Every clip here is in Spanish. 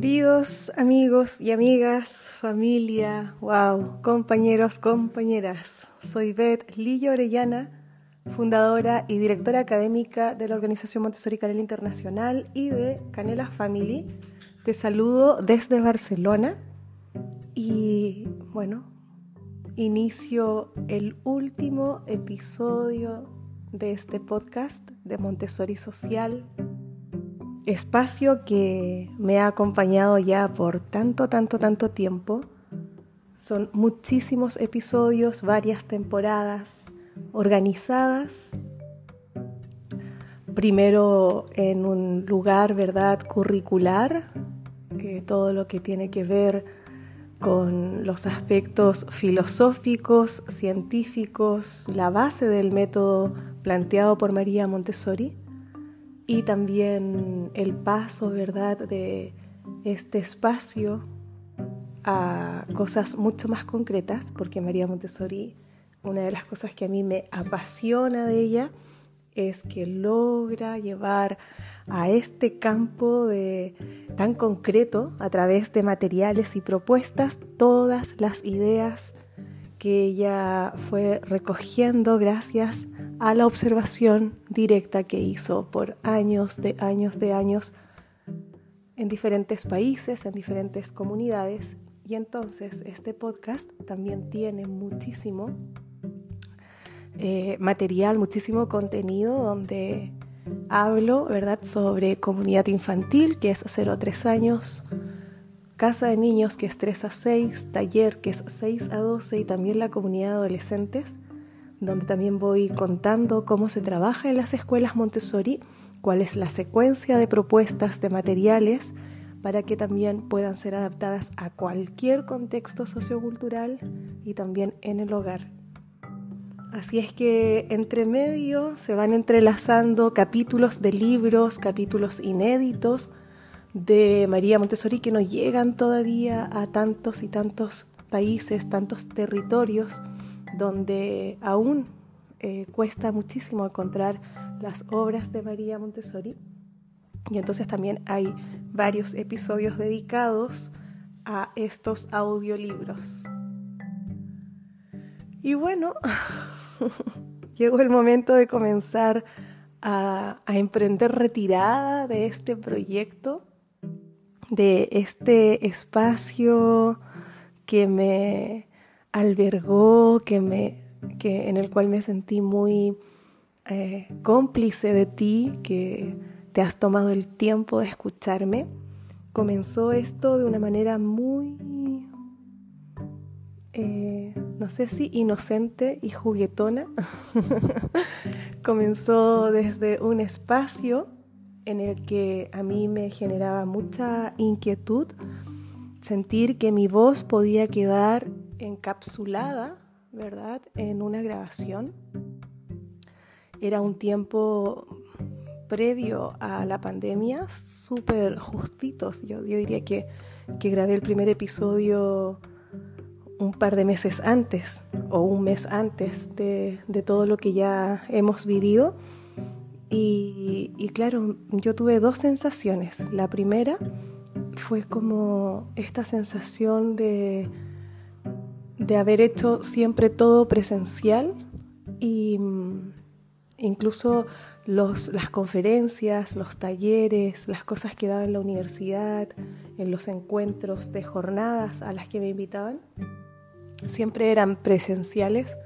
Queridos amigos y amigas, familia, wow, compañeros, compañeras, soy Beth Lillo Orellana, fundadora y directora académica de la Organización Montessori Canela Internacional y de Canela Family. Te saludo desde Barcelona y bueno, inicio el último episodio de este podcast de Montessori Social espacio que me ha acompañado ya por tanto, tanto, tanto tiempo. Son muchísimos episodios, varias temporadas organizadas. Primero en un lugar, ¿verdad?, curricular, eh, todo lo que tiene que ver con los aspectos filosóficos, científicos, la base del método planteado por María Montessori y también el paso, ¿verdad?, de este espacio a cosas mucho más concretas, porque María Montessori, una de las cosas que a mí me apasiona de ella es que logra llevar a este campo de, tan concreto a través de materiales y propuestas todas las ideas que ella fue recogiendo gracias a la observación directa que hizo por años de años de años en diferentes países, en diferentes comunidades. Y entonces este podcast también tiene muchísimo eh, material, muchísimo contenido donde hablo, ¿verdad?, sobre comunidad infantil, que es 0 a 3 años, casa de niños, que es 3 a 6, taller, que es 6 a 12, y también la comunidad de adolescentes, donde también voy contando cómo se trabaja en las escuelas Montessori, cuál es la secuencia de propuestas de materiales para que también puedan ser adaptadas a cualquier contexto sociocultural y también en el hogar. Así es que entre medio se van entrelazando capítulos de libros, capítulos inéditos, de María Montessori que no llegan todavía a tantos y tantos países, tantos territorios donde aún eh, cuesta muchísimo encontrar las obras de María Montessori. Y entonces también hay varios episodios dedicados a estos audiolibros. Y bueno, llegó el momento de comenzar a emprender retirada de este proyecto de este espacio que me albergó, que me, que, en el cual me sentí muy eh, cómplice de ti, que te has tomado el tiempo de escucharme. Comenzó esto de una manera muy, eh, no sé si inocente y juguetona. Comenzó desde un espacio en el que a mí me generaba mucha inquietud sentir que mi voz podía quedar encapsulada, ¿verdad?, en una grabación. Era un tiempo previo a la pandemia, súper justitos. Yo, diría que, que grabé el primer episodio un par de meses antes o un mes antes de, de todo lo que ya hemos vivido y, claro, yo tuve dos sensaciones. La primera fue como esta sensación de, de haber hecho siempre todo presencial y mm, incluso los, las conferencias, los talleres, las cosas que daba en la universidad, en los encuentros de jornadas a las que me invitaban, siempre eran presenciales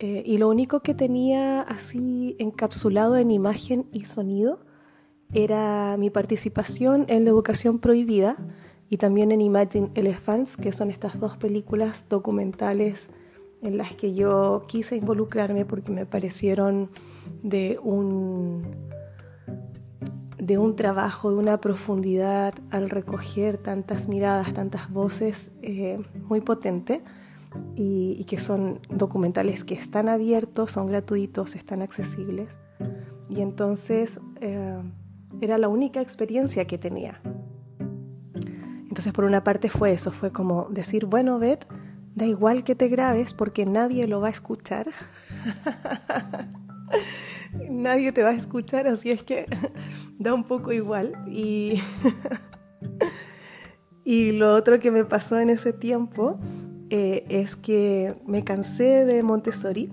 eh, y lo único que tenía así encapsulado en imagen y sonido era mi participación en la educación prohibida y también en Imagine Elephants, que son estas dos películas documentales en las que yo quise involucrarme porque me parecieron de un, de un trabajo, de una profundidad al recoger tantas miradas, tantas voces, eh, muy potente y, que son documentales que están abiertos, son gratuitos, están accesibles. Y entonces eh, era la única experiencia que tenía. Entonces por una parte fue eso, fue como decir, bueno, Beth, da igual que te grabes porque nadie lo va a escuchar. nadie te va a escuchar, así es que da un poco igual. Y Y lo otro que me pasó en ese tiempo eh, es que me cansé de Montessori,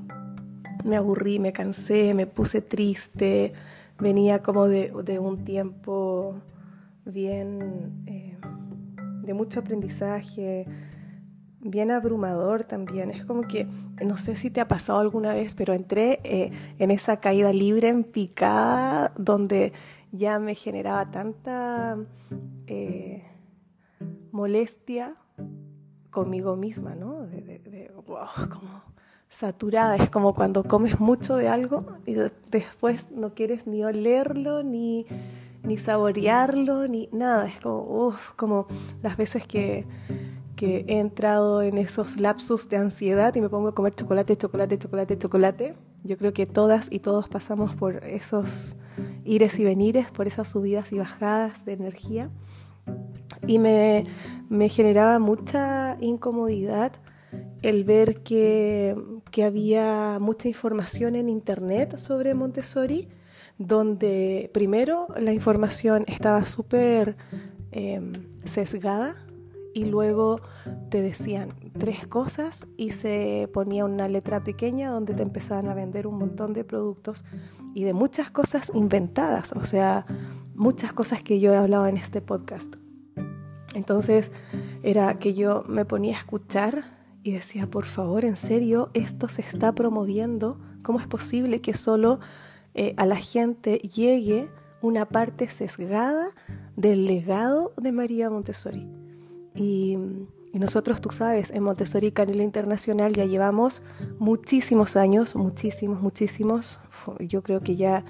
me aburrí, me cansé, me puse triste, venía como de, un tiempo bien, eh, de mucho aprendizaje, bien abrumador también. Es como que, no sé si te ha pasado alguna vez, pero entré eh, en esa caída libre en picada donde ya me generaba tanta molestia conmigo misma, ¿no? De, como saturada, es como cuando comes mucho de algo y después no quieres ni olerlo, ni, ni saborearlo, ni nada, es como, como las veces que, que he entrado en esos lapsus de ansiedad y me pongo a comer chocolate, chocolate, chocolate, chocolate. Yo creo que todas y todos pasamos por esos ires y venires, por esas subidas y bajadas de energía. Y me, me generaba mucha incomodidad el ver que, había mucha información en Internet sobre Montessori, donde primero la información estaba súper em, sesgada y luego te decían tres cosas y se ponía una letra pequeña donde te empezaban a vender un montón de productos y de muchas cosas inventadas, o sea, muchas cosas que yo he hablado en este podcast. Entonces era que yo me ponía a escuchar y decía, por favor, en serio, esto se está promoviendo. ¿Cómo es posible que solo eh, a la gente llegue una parte sesgada del legado de María Montessori? Y, y nosotros, tú sabes, en Montessori Canela Internacional ya llevamos muchísimos años, muchísimos, muchísimos. Yo creo que ya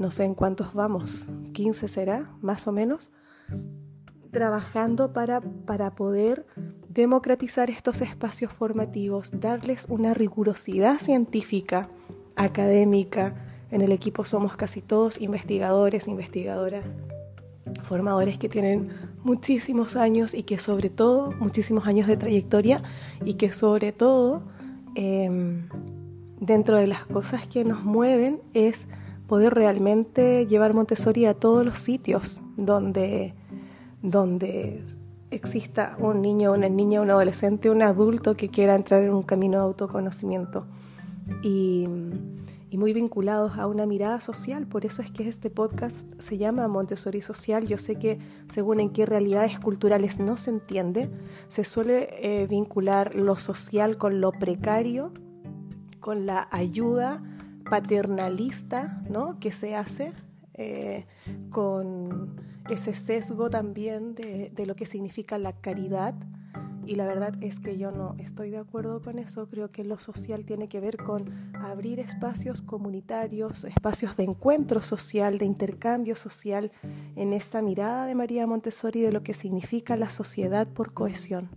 no sé en cuántos vamos, 15 será, más o menos trabajando para, para poder democratizar estos espacios formativos, darles una rigurosidad científica, académica. En el equipo somos casi todos investigadores, investigadoras, formadores que tienen muchísimos años y que sobre todo, muchísimos años de trayectoria y que sobre todo, em, dentro de las cosas que nos mueven es poder realmente llevar Montessori a todos los sitios donde donde exista un niño, una niña, un adolescente, un adulto que quiera entrar en un camino de autoconocimiento y, muy vinculados a una mirada social. Por eso es que este podcast se llama Montessori Social. Yo sé que según en qué realidades culturales no se entiende, se suele eh, vincular lo social con lo precario, con la ayuda paternalista ¿no? que se hace, eh, con ese sesgo también de, lo que significa la caridad. Y la verdad es que yo no estoy de acuerdo con eso. Creo que lo social tiene que ver con abrir espacios comunitarios, espacios de encuentro social, de intercambio social, en esta mirada de María Montessori de lo que significa la sociedad por cohesión.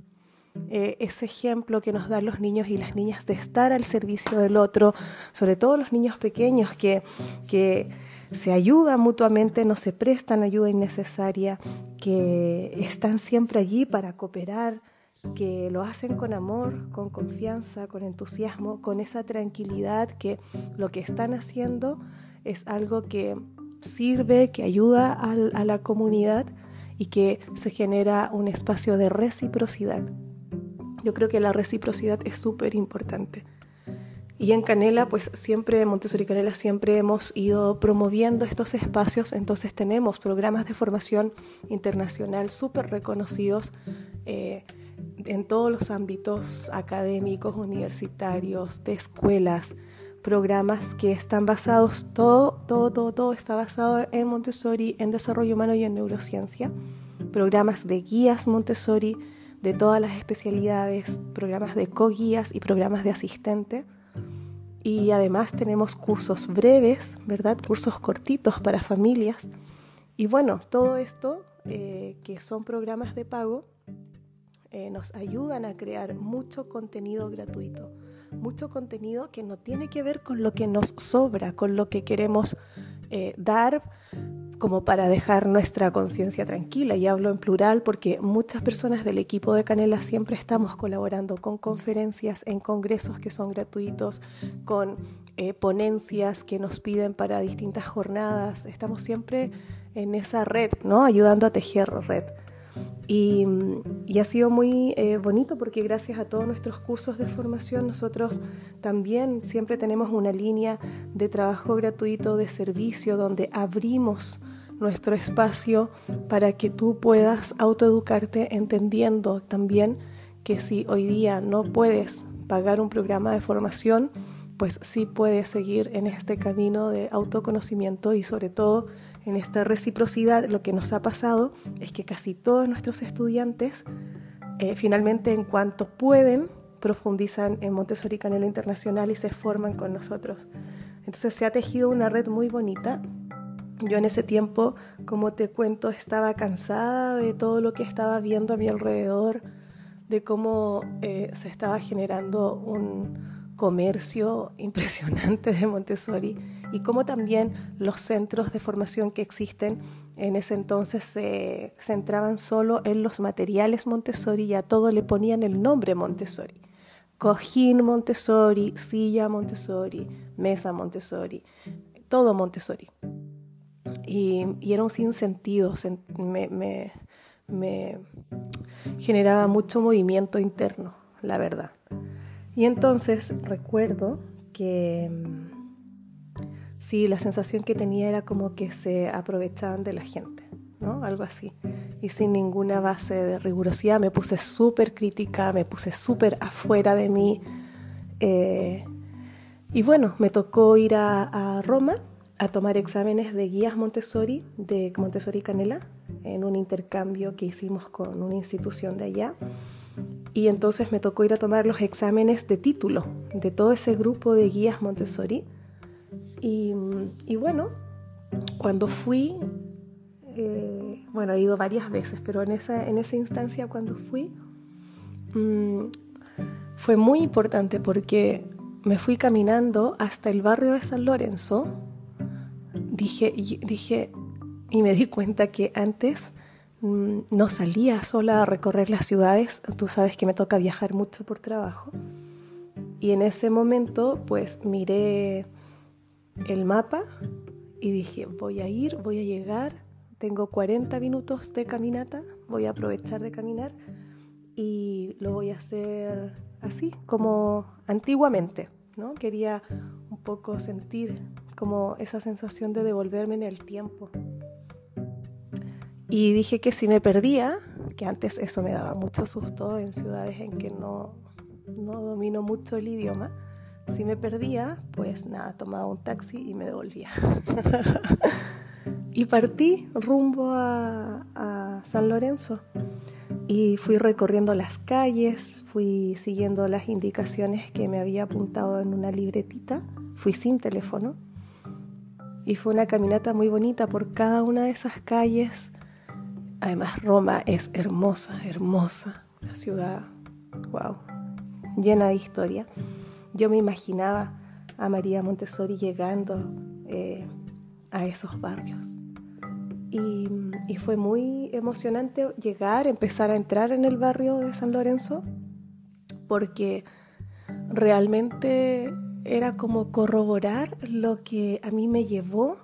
Eh, ese ejemplo que nos dan los niños y las niñas de estar al servicio del otro, sobre todo los niños pequeños que, que se ayudan mutuamente, no se prestan ayuda innecesaria, que están siempre allí para cooperar, que lo hacen con amor, con confianza, con entusiasmo, con esa tranquilidad que lo que están haciendo es algo que sirve, que ayuda a la comunidad y que se genera un espacio de reciprocidad. Yo creo que la reciprocidad es súper importante. Y en Canela, pues siempre, Montessori Canela, siempre hemos ido promoviendo estos espacios, entonces tenemos programas de formación internacional súper reconocidos eh, en todos los ámbitos académicos, universitarios, de escuelas, programas que están basados, todo, todo, todo, todo está basado en Montessori, en desarrollo humano y en neurociencia, programas de guías Montessori de todas las especialidades, programas de co-guías y programas de asistente y además tenemos cursos breves, ¿verdad? Cursos cortitos para familias. Y bueno, todo esto, eh, que son programas de pago, eh, nos ayudan a crear mucho contenido gratuito, mucho contenido que no tiene que ver con lo que nos sobra, con lo que queremos eh, dar como para dejar nuestra conciencia tranquila. Y hablo en plural porque muchas personas del equipo de Canela siempre estamos colaborando con conferencias en congresos que son gratuitos, con eh, ponencias que nos piden para distintas jornadas. Estamos siempre en esa red, ¿no? Ayudando a tejer red. Y, ha sido muy eh, bonito porque gracias a todos nuestros cursos de formación nosotros también siempre tenemos una línea de trabajo gratuito, de servicio, donde abrimos nuestro espacio para que tú puedas autoeducarte entendiendo también que si hoy día no puedes pagar un programa de formación, pues sí puedes seguir en este camino de autoconocimiento y sobre todo en esta reciprocidad. Lo que nos ha pasado es que casi todos nuestros estudiantes eh, finalmente en cuanto pueden profundizan en Montessori Canela Internacional y se forman con nosotros. Entonces se ha tejido una red muy bonita yo en ese tiempo, como te cuento, estaba cansada de todo lo que estaba viendo a mi alrededor, de cómo eh, se estaba generando un comercio impresionante de Montessori y cómo también los centros de formación que existen en ese entonces se centraban solo en los materiales Montessori y a todo le ponían el nombre Montessori. Cojín Montessori, silla Montessori, mesa Montessori, todo Montessori. Y, era un sinsentido, me, me, generaba mucho movimiento interno, la verdad. Y entonces recuerdo que mm, sí, la sensación que tenía era como que se aprovechaban de la gente, ¿no? Algo así. Y sin ninguna base de rigurosidad, me puse súper crítica, me puse súper afuera de mí. Eh, y bueno, me tocó ir a Roma a tomar exámenes de guías Montessori, de Montessori Canela, en un intercambio que hicimos con una institución de allá. Y entonces me tocó ir a tomar los exámenes de título de todo ese grupo de guías Montessori. Y, bueno, cuando fui, eh, bueno, he ido varias veces, pero en esa, en esa instancia cuando fui, mm, fue muy importante porque me fui caminando hasta el barrio de San Lorenzo, dije, dije y me di cuenta que antes mm, no salía sola a recorrer las ciudades. Tú sabes que me toca viajar mucho por trabajo. Y en ese momento pues miré el mapa y dije, voy a ir, voy a llegar, tengo 40 minutos de caminata, voy a aprovechar de caminar y lo voy a hacer así, como antiguamente, ¿no? Quería un poco sentir como esa sensación de devolverme en el tiempo. Y dije que si me perdía, que antes eso me daba mucho susto en ciudades en que no, no domino mucho el idioma, si me perdía, pues nada, tomaba un taxi y me devolvía. y partí rumbo a, a, San Lorenzo y fui recorriendo las calles, fui siguiendo las indicaciones que me había apuntado en una libretita, fui sin teléfono y fue una caminata muy bonita por cada una de esas calles. Además, Roma es hermosa, hermosa, la ciudad, wow, llena de historia. Yo me imaginaba a María Montessori llegando eh, a esos barrios. Y, y, fue muy emocionante llegar, empezar a entrar en el barrio de San Lorenzo, porque realmente era como corroborar lo que a mí me llevó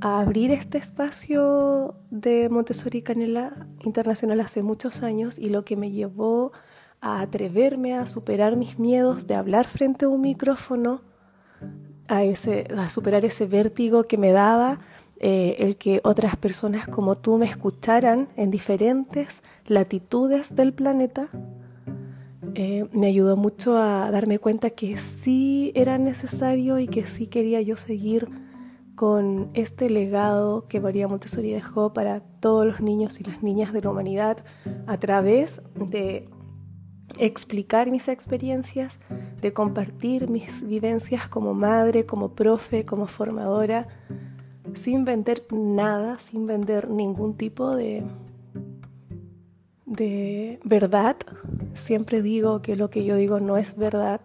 a abrir este espacio de Montessori Canela Internacional hace muchos años y lo que me llevó a atreverme a superar mis miedos de hablar frente a un micrófono, a, ese, a superar ese vértigo que me daba eh, el que otras personas como tú me escucharan en diferentes latitudes del planeta eh, me ayudó mucho a darme cuenta que sí era necesario y que sí quería yo seguir con este legado que María Montessori dejó para todos los niños y las niñas de la humanidad a través de explicar mis experiencias, de compartir mis vivencias como madre, como profe, como formadora, sin vender nada, sin vender ningún tipo de, de verdad. Siempre digo que lo que yo digo no es verdad,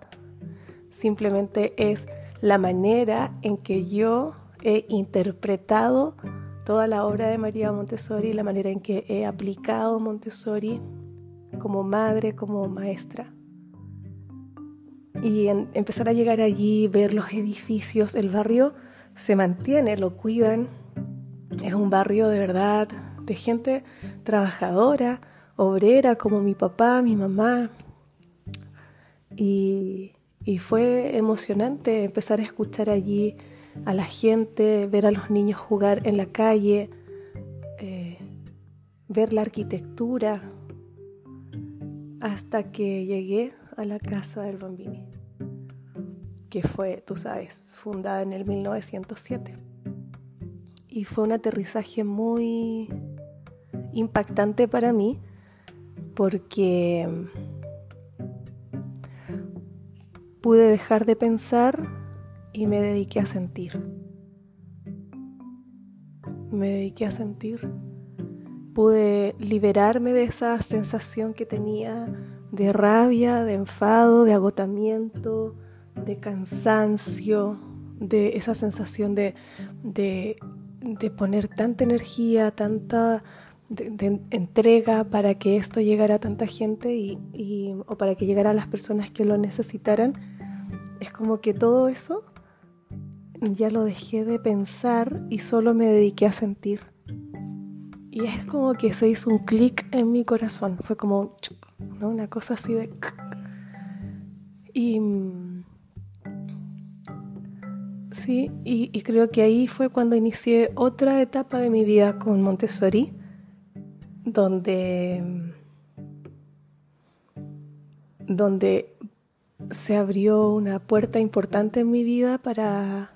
simplemente es la manera en que yo he interpretado toda la obra de María Montessori, la manera en que he aplicado Montessori como madre, como maestra. Y empezar a llegar allí, ver los edificios, el barrio se mantiene, lo cuidan. Es un barrio de verdad de gente trabajadora, obrera, como mi papá, mi mamá. Y, fue emocionante empezar a escuchar allí a la gente, ver a los niños jugar en la calle, eh, ver la arquitectura, hasta que llegué a la casa del Bambini, que fue, tú sabes, fundada en el 1907. Y fue un aterrizaje muy impactante para mí porque pude dejar de pensar y me dediqué a sentir. Me dediqué a sentir. Pude liberarme de esa sensación que tenía de rabia, de enfado, de agotamiento, de cansancio, de esa sensación de, de, poner tanta energía, tanta de, entrega para que esto llegara a tanta gente y, o para que llegara a las personas que lo necesitaran, es como que todo eso ya lo dejé de pensar y solo me dediqué a sentir. Y es como que se hizo un clic en mi corazón, fue como ¿no? una cosa así de... Y sí, y creo que ahí fue cuando inicié otra etapa de mi vida con Montessori donde, donde se abrió una puerta importante en mi vida para,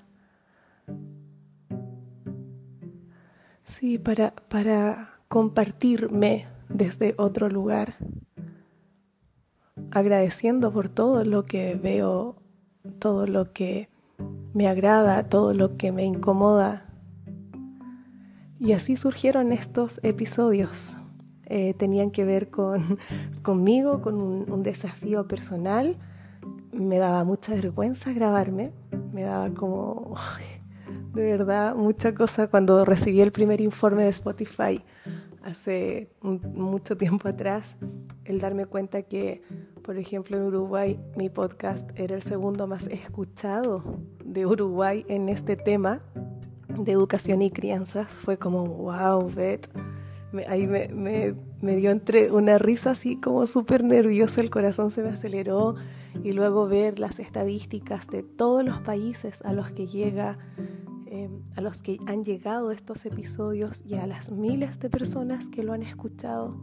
sí, para, para compartirme desde otro lugar, agradeciendo por todo lo que veo, todo lo que me agrada, todo lo que me incomoda. Y así surgieron estos episodios. Eh, tenían que ver con, conmigo, con un, desafío personal. Me daba mucha vergüenza grabarme, me daba como, de verdad, mucha cosa cuando recibí el primer informe de Spotify hace mucho tiempo atrás, el darme cuenta que, por ejemplo, en Uruguay mi podcast era el segundo más escuchado de Uruguay en este tema de educación y crianza, fue como, wow, Beth ahí me, me, dio entre una risa así como súper nerviosa, el corazón se me aceleró y luego ver las estadísticas de todos los países a los que llega, eh, a los que han llegado estos episodios y a las miles de personas que lo han escuchado.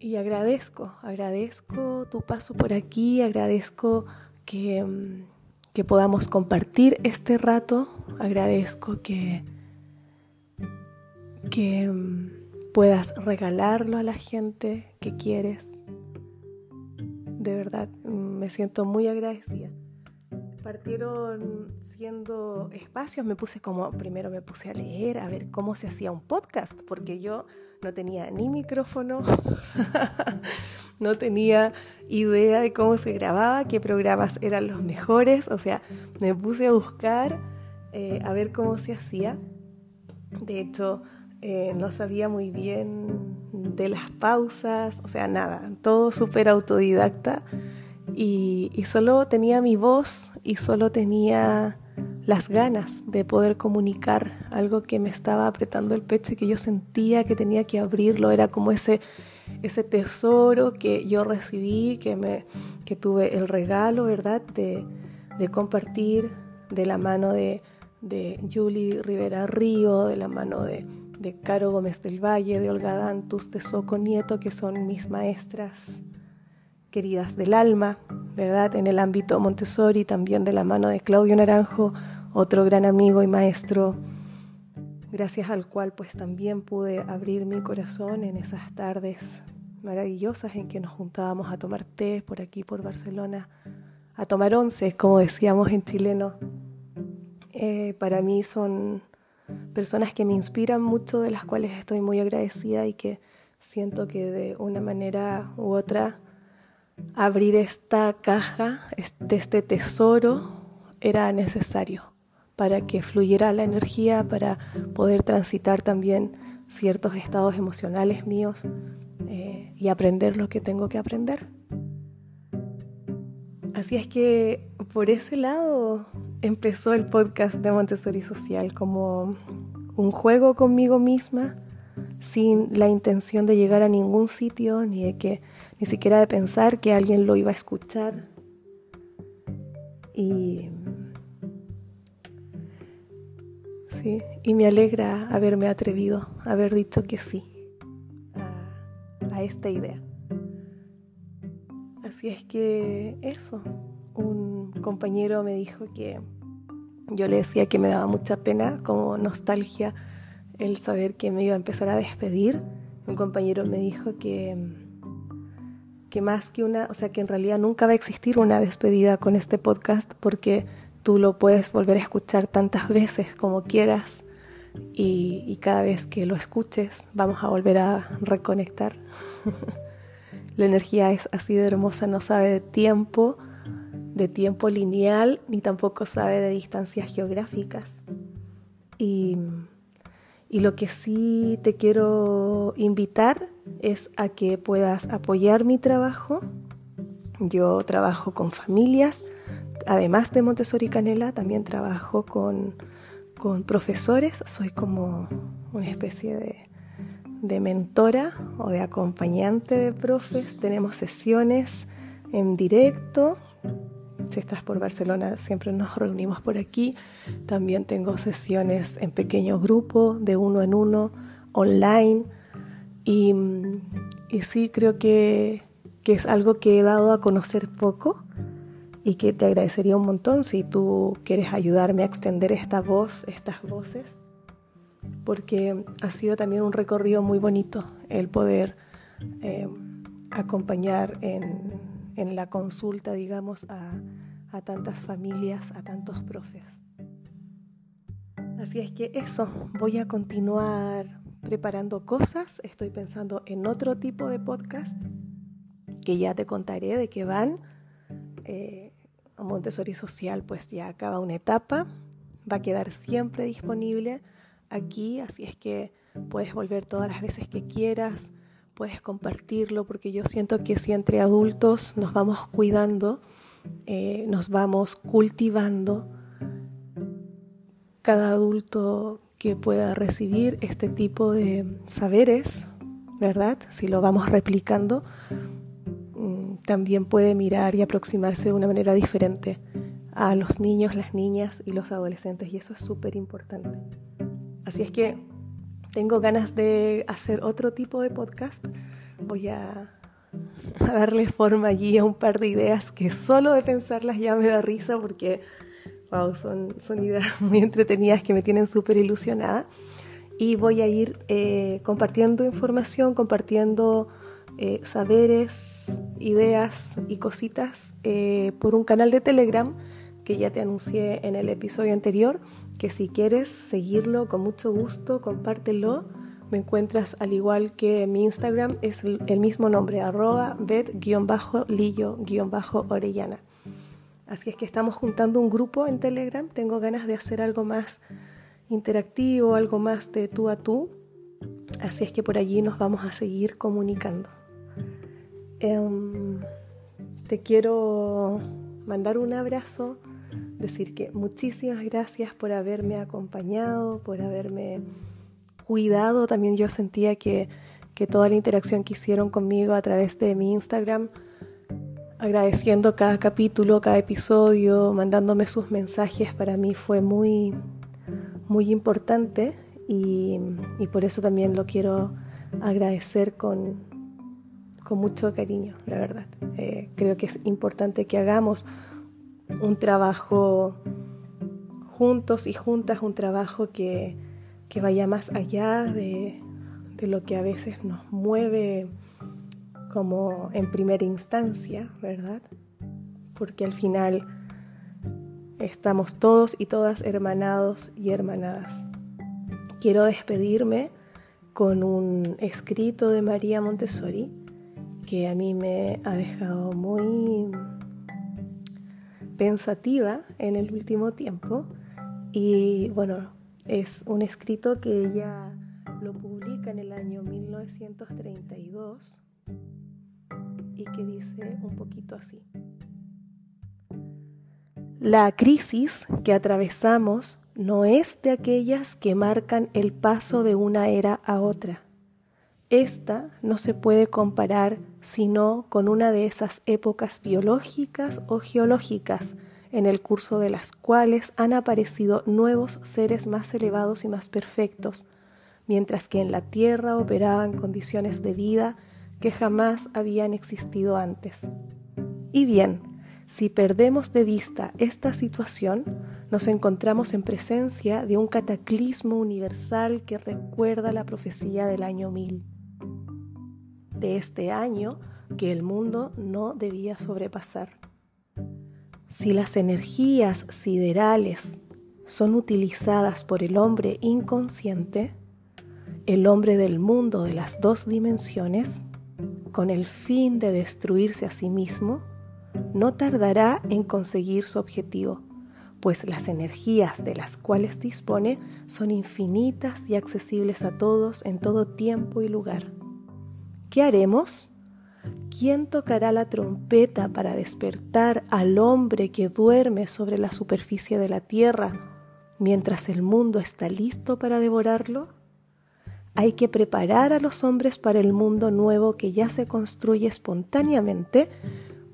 Y agradezco, agradezco tu paso por aquí, agradezco que, que podamos compartir este rato, agradezco que que mm, puedas regalarlo a la gente que quieres. De verdad, mm, me siento muy agradecida. Partieron siendo espacios, me puse como, primero me puse a leer, a ver cómo se hacía un podcast, porque yo no tenía ni micrófono, no tenía idea de cómo se grababa, qué programas eran los mejores, o sea, me puse a buscar eh, a ver cómo se hacía. De hecho, eh, no sabía muy bien de las pausas, o sea, nada, todo súper autodidacta y, solo tenía mi voz y solo tenía las ganas de poder comunicar algo que me estaba apretando el pecho y que yo sentía que tenía que abrirlo, era como ese, ese tesoro que yo recibí, que, me, que tuve el regalo, ¿verdad?, de, de compartir de la mano de, de Julie Rivera Río, de la mano de de Caro Gómez del Valle, de Olga Dantus, de Soco Nieto, que son mis maestras queridas del alma, ¿verdad? En el ámbito Montessori, también de la mano de Claudio Naranjo, otro gran amigo y maestro, gracias al cual pues también pude abrir mi corazón en esas tardes maravillosas en que nos juntábamos a tomar té por aquí, por Barcelona, a tomar once, como decíamos en chileno. Eh, para mí son personas que me inspiran mucho, de las cuales estoy muy agradecida y que siento que de una manera u otra abrir esta caja, este, este tesoro, era necesario para que fluyera la energía, para poder transitar también ciertos estados emocionales míos eh, y aprender lo que tengo que aprender. Así es que por ese lado empezó el podcast de Montessori Social como un juego conmigo misma, sin la intención de llegar a ningún sitio, ni de que, ni siquiera de pensar que alguien lo iba a escuchar. Y sí, y me alegra haberme atrevido, haber dicho que sí a, a esta idea. Así es que eso, compañero me dijo que yo le decía que me daba mucha pena, como nostalgia, el saber que me iba a empezar a despedir. Un compañero me dijo que, que más que una, o sea, que en realidad nunca va a existir una despedida con este podcast porque tú lo puedes volver a escuchar tantas veces como quieras y, y cada vez que lo escuches vamos a volver a reconectar. La energía es así de hermosa, no sabe de tiempo, de tiempo lineal, ni tampoco sabe de distancias geográficas. Y, y lo que sí te quiero invitar es a que puedas apoyar mi trabajo. Yo trabajo con familias, además de Montessori Canela, también trabajo con, con profesores, soy como una especie de, de mentora o de acompañante de profes. Tenemos sesiones en directo si estás por Barcelona, siempre nos reunimos por aquí. También tengo sesiones en pequeño grupo, de uno en uno, online. Y, y sí, creo que, que es algo que he dado a conocer poco y que te agradecería un montón si tú quieres ayudarme a extender esta voz, estas voces, porque ha sido también un recorrido muy bonito el poder eh, acompañar en, en la consulta, digamos, a, a tantas familias, a tantos profes. Así es que eso, voy a continuar preparando cosas, estoy pensando en otro tipo de podcast que ya te contaré de qué van. Eh, Montessori Social pues ya acaba una etapa, va a quedar siempre disponible aquí, así es que puedes volver todas las veces que quieras, puedes compartirlo, porque yo siento que si entre adultos nos vamos cuidando, eh, nos vamos cultivando, cada adulto que pueda recibir este tipo de saberes, ¿verdad? Si lo vamos replicando, mm, también puede mirar y aproximarse de una manera diferente a los niños, las niñas y los adolescentes, y eso es súper importante. Así es que tengo ganas de hacer otro tipo de podcast. Voy a, darle forma allí a un par de ideas que solo de pensarlas ya me da risa porque wow, son, son ideas muy entretenidas que me tienen súper ilusionada. Y voy a ir eh, compartiendo información, compartiendo eh, saberes, ideas y cositas eh, por un canal de Telegram que ya te anuncié en el episodio anterior que si quieres seguirlo con mucho gusto, compártelo. Me encuentras al igual que mi Instagram, es el mismo nombre, arroba bet-lillo-orellana. Así es que estamos juntando un grupo en Telegram. Tengo ganas de hacer algo más interactivo, algo más de tú a tú. Así es que por allí nos vamos a seguir comunicando. Em, te quiero mandar un abrazo decir que muchísimas gracias por haberme acompañado, por haberme cuidado. También yo sentía que, que toda la interacción que hicieron conmigo a través de mi Instagram, agradeciendo cada capítulo, cada episodio, mandándome sus mensajes, para mí fue muy, muy importante y, y por eso también lo quiero agradecer con, con mucho cariño, la verdad. Eh, creo que es importante que hagamos un trabajo juntos y juntas, un trabajo que, vaya más allá de, de, lo que a veces nos mueve como en primera instancia, ¿verdad? Porque al final estamos todos y todas hermanados y hermanadas. Quiero despedirme con un escrito de María Montessori que a mí me ha dejado muy pensativa en el último tiempo y bueno, es un escrito que ella lo publica en el año 1932 y que dice un poquito así. La crisis que atravesamos no es de aquellas que marcan el paso de una era a otra, esta no se puede comparar sino con una de esas épocas biológicas o geológicas en el curso de las cuales han aparecido nuevos seres más elevados y más perfectos, mientras que en la Tierra operaban condiciones de vida que jamás habían existido antes. Y bien, si perdemos de vista esta situación, nos encontramos en presencia de un cataclismo universal que recuerda la profecía del año 1000 de este año que el mundo no debía sobrepasar. Si las energías siderales son utilizadas por el hombre inconsciente, el hombre del mundo de las dos dimensiones, con el fin de destruirse a sí mismo, no tardará en conseguir su objetivo, pues las energías de las cuales dispone son infinitas y accesibles a todos en todo tiempo y lugar. ¿Qué haremos? ¿Quién tocará la trompeta para despertar al hombre que duerme sobre la superficie de la tierra mientras el mundo está listo para devorarlo? Hay que preparar a los hombres para el mundo nuevo que ya se construye espontáneamente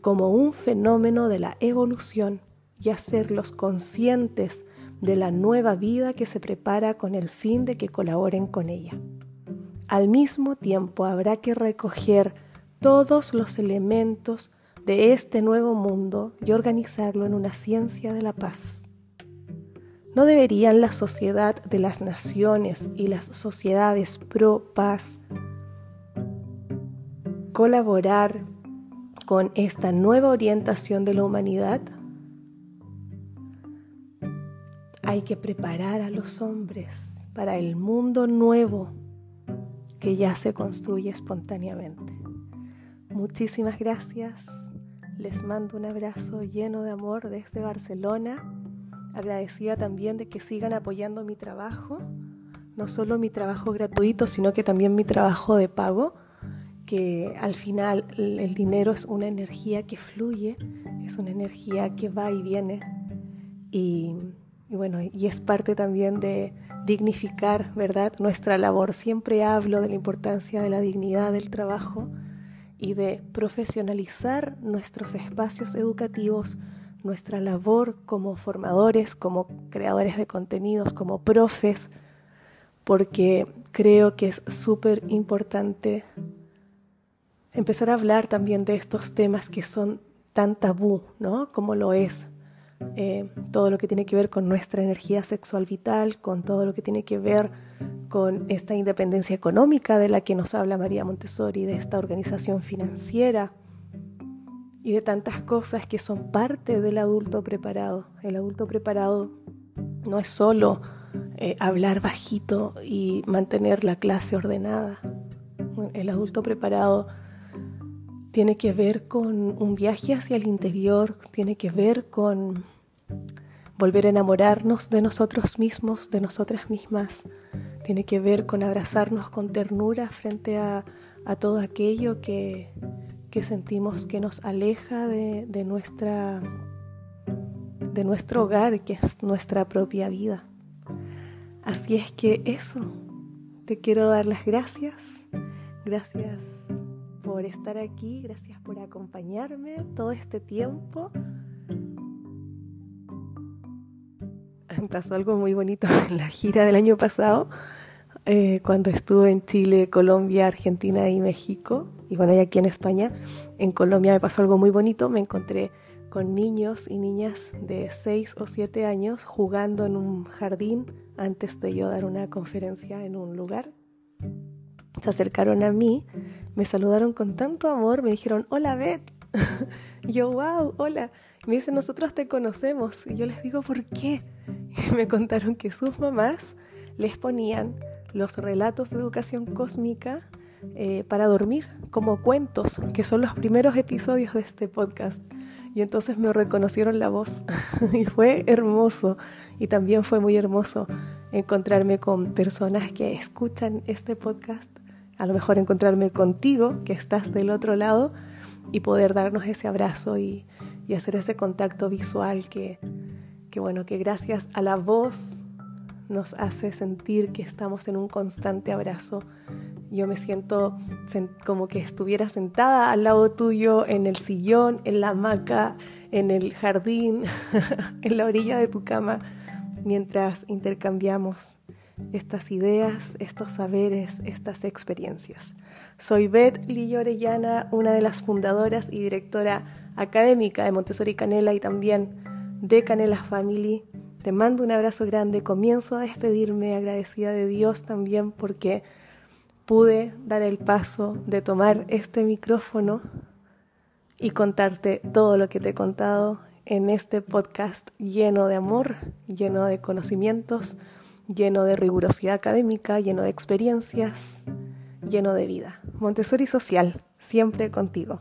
como un fenómeno de la evolución y hacerlos conscientes de la nueva vida que se prepara con el fin de que colaboren con ella. Al mismo tiempo habrá que recoger todos los elementos de este nuevo mundo y organizarlo en una ciencia de la paz. ¿No deberían la sociedad de las naciones y las sociedades pro paz colaborar con esta nueva orientación de la humanidad? Hay que preparar a los hombres para el mundo nuevo que ya se construye espontáneamente. Muchísimas gracias. Les mando un abrazo lleno de amor desde Barcelona. Agradecida también de que sigan apoyando mi trabajo, no solo mi trabajo gratuito, sino que también mi trabajo de pago, que al final el dinero es una energía que fluye, es una energía que va y viene. Y, y bueno, y es parte también de, dignificar, ¿verdad?, nuestra labor. Siempre hablo de la importancia de la dignidad del trabajo y de profesionalizar nuestros espacios educativos, nuestra labor como formadores, como creadores de contenidos, como profes, porque creo que es súper importante empezar a hablar también de estos temas que son tan tabú, ¿no? Como lo es eh, todo lo que tiene que ver con nuestra energía sexual vital, con todo lo que tiene que ver con esta independencia económica de la que nos habla María Montessori, de esta organización financiera y de tantas cosas que son parte del adulto preparado. El adulto preparado no es solo eh, hablar bajito y mantener la clase ordenada. El adulto preparado tiene que ver con un viaje hacia el interior, tiene que ver con volver a enamorarnos de nosotros mismos, de nosotras mismas. Tiene que ver con abrazarnos con ternura frente a, todo aquello que, sentimos que nos aleja de, de, nuestra, de nuestro hogar, que es nuestra propia vida. Así es que eso, te quiero dar las gracias. Gracias por estar aquí, gracias por acompañarme todo este tiempo. pasó algo muy bonito en la gira del año pasado, eh, cuando estuve en Chile, Colombia, Argentina y México, y bueno, y aquí en España. En Colombia me pasó algo muy bonito, me encontré con niños y niñas de 6 o 7 años jugando en un jardín antes de yo dar una conferencia en un lugar. Se acercaron a mí, me saludaron con tanto amor, me dijeron, hola Beth. yo, wow, hola. Me dicen, nosotros te conocemos. Y yo les digo, ¿por qué? me contaron que sus mamás les ponían los relatos de educación cósmica eh, para dormir, como cuentos, que son los primeros episodios de este podcast. Y entonces me reconocieron la voz y fue hermoso. Y también fue muy hermoso encontrarme con personas que escuchan este podcast, a lo mejor encontrarme contigo, que estás del otro lado, y poder darnos ese abrazo y, y hacer ese contacto visual que, que bueno, que gracias a la voz nos hace sentir que estamos en un constante abrazo Yo me siento como que estuviera sentada al lado tuyo en el sillón, en la hamaca, en el jardín, en la orilla de tu cama, mientras intercambiamos estas ideas, estos saberes, estas experiencias. Soy Beth Lillo Orellana, una de las fundadoras y directora académica de Montessori Canela y también de Canela Family. Te mando un abrazo grande, comienzo a despedirme agradecida de Dios también porque pude dar el paso de tomar este micrófono y contarte todo lo que te he contado en este podcast lleno de amor, lleno de conocimientos, lleno de rigurosidad académica, lleno de experiencias, lleno de vida. Montessori Social, siempre contigo.